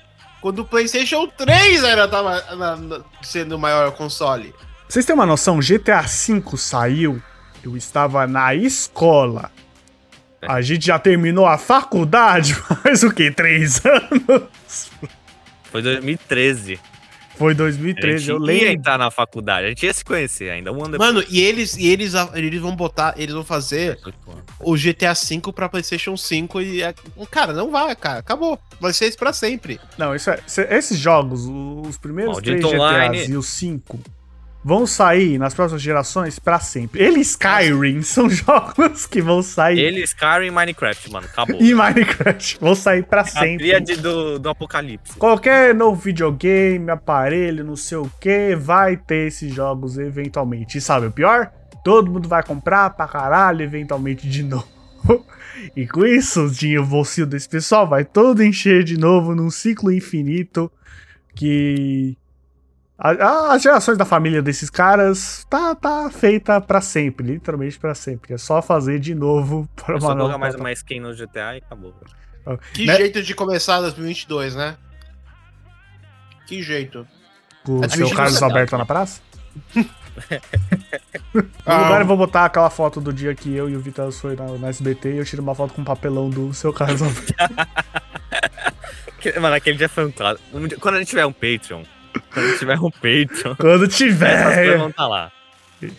quando o PlayStation 3 ainda tava na- na- sendo o maior console. Vocês têm uma noção? GTA V saiu, eu estava na escola. É. A gente já terminou a faculdade faz o quê? Três anos? Foi 2013. Foi A 2013, gente eu ia lembro. entrar na faculdade. A gente ia se conhecer ainda. Um ano depois. Mano, e eles, e eles, eles vão botar, eles vão fazer o GTA V pra PlayStation 5 e. é- Cara, não vai, cara. Acabou. Vai ser isso pra sempre. Não, isso é, se- esses jogos, os primeiros Maldito três GTAs Online. e os cinco, vão sair nas próximas gerações pra sempre. Ele e Skyrim são jogos que vão sair. Ele, Skyrim e Minecraft, mano. Acabou. E Minecraft vão sair pra A sempre. tríade do, do apocalipse. Qualquer novo videogame, aparelho, não sei o que, vai ter esses jogos eventualmente. E sabe o pior? Todo mundo vai comprar pra caralho eventualmente de novo. E com isso, o bolsinho desse pessoal vai todo encher de novo num ciclo infinito que a- as gerações da família desses caras tá, tá feita pra sempre, literalmente pra sempre. É só fazer de novo para Eu uma só nova mais uma skin no GTA e acabou. Que Né? jeito de começar 2022, né? Que jeito. Com o seu Carlos não- Alberto na praça? No Ah, lugar eu vou botar aquela foto do dia que eu e o Vitor foi na, na SBT e eu tiro uma foto com um papelão do seu Carlos Alberto. Mano, aquele dia foi um clássico. Dia- Quando a gente tiver um Patreon. Quando tiver um Patreon. Quando tiver. vão tá lá.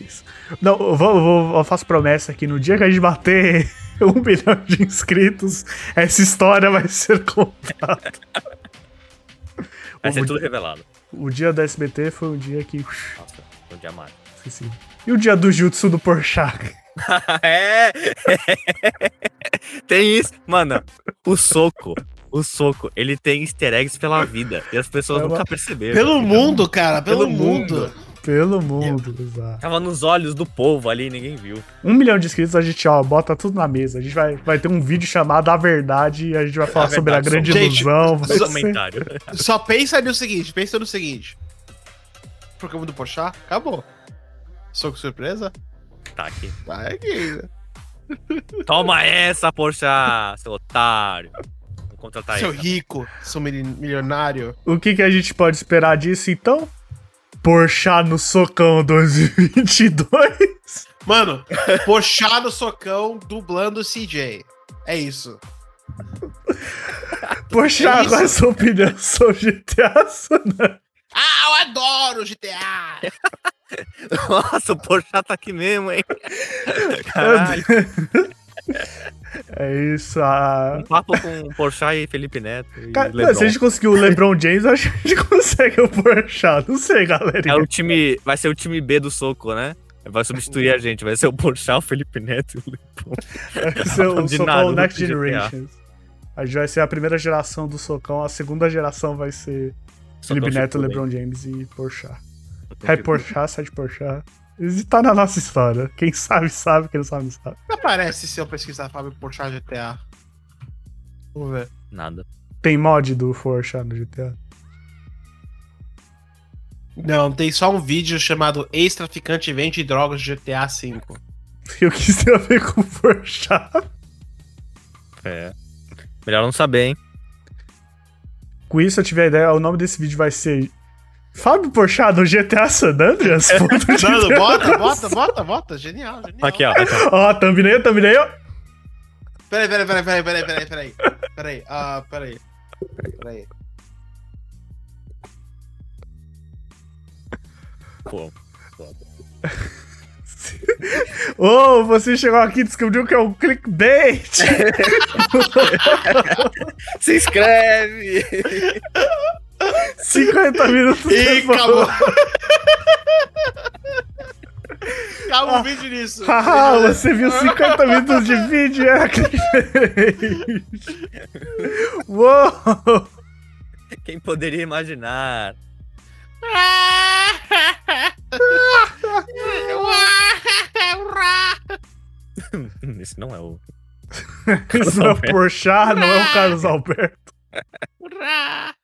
Isso. Não, eu, vou, eu vou- eu faço promessa que no dia que a gente bater um milhão de inscritos, essa história vai ser contada. Vai ser O- tudo revelado. O dia da SBT foi um dia que. Nossa, foi um dia mágico. Esqueci. E o dia do Jutsu do Porchat? é! tem isso. Mano, o soco. O soco, ele tem easter eggs pela vida. E as pessoas É uma- nunca perceberam. Pelo tá ligado? mundo, cara, pelo, Pelo mundo. mundo. Pelo mundo, exato. Tava nos olhos do povo ali, ninguém viu. Um milhão de inscritos, a gente, ó, bota tudo na mesa. A gente vai, vai ter um vídeo chamado A Verdade e a gente vai falar A sobre a Verdade, grande gente, ilusão. Faz ser- comentário. Só pensa no seguinte, pensa no seguinte. Programa do Porchat, acabou. Soco surpresa? Tá aqui. Vai aqui. Toma essa, poxa, seu otário. Contratar Seu ele. rico, seu mili- milionário. O que, que a gente pode esperar disso, então? Porchá no socão 2022. Mano, Porchat no socão dublando o CJ. É isso. Porchá, É isso. qual é a sua opinião sobre GTA San Andreas? Ah, eu adoro GTA! Nossa, o Porsche tá aqui mesmo, hein? Caralho. É isso, a... Um papo com o Porsche e Felipe Neto. E Cara, Lebron. se a gente conseguir o LeBron James, eu acho que a gente consegue o Porchat. Não sei, galera. É o time. Vai ser o time B do soco, né? Vai substituir a gente. Vai ser o Porsche, o Felipe Neto e o Lebron. Vai ser o Socão Next. Generation. A gente vai ser a primeira geração do Socão, a segunda geração vai ser Felipe Neto. LeBron James e Porchat. Shippuden. Porchat, sai de Porchat. Isso tá na nossa história. Quem sabe, sabe. Quem não sabe, não sabe. Não aparece se eu pesquisar Fábio Porchat GTA. Vamos ver. Nada. Tem mod do Porchat no GTA. Não, tem só um vídeo chamado Ex-Traficante Vende Drogas de GTA V. E o que isso tem a ver com o Porchat? É. Melhor não saber, hein? Com isso, eu tive a ideia, o nome desse vídeo vai ser Fábio Porchat no GTA San Andreas? Mano, interrogação. bota, bota, bota, bota. Genial, genial. Aqui, ó. Aqui, ó. Ó, thumbnail, thumbnail. Peraí, peraí, peraí, peraí, peraí, peraí, peraí. Peraí, ah, peraí. Peraí. Pô. Ô, você chegou aqui e descobriu que é um clickbait. Se inscreve! 50 minutos depois. acabou. Acaba o vídeo nisso. Haha, você viu 50 minutos de vídeo e era clickbait. Uou! Quem poderia imaginar? Esse não é o. Isso não é o Porchat, não é o Carlos Alberto.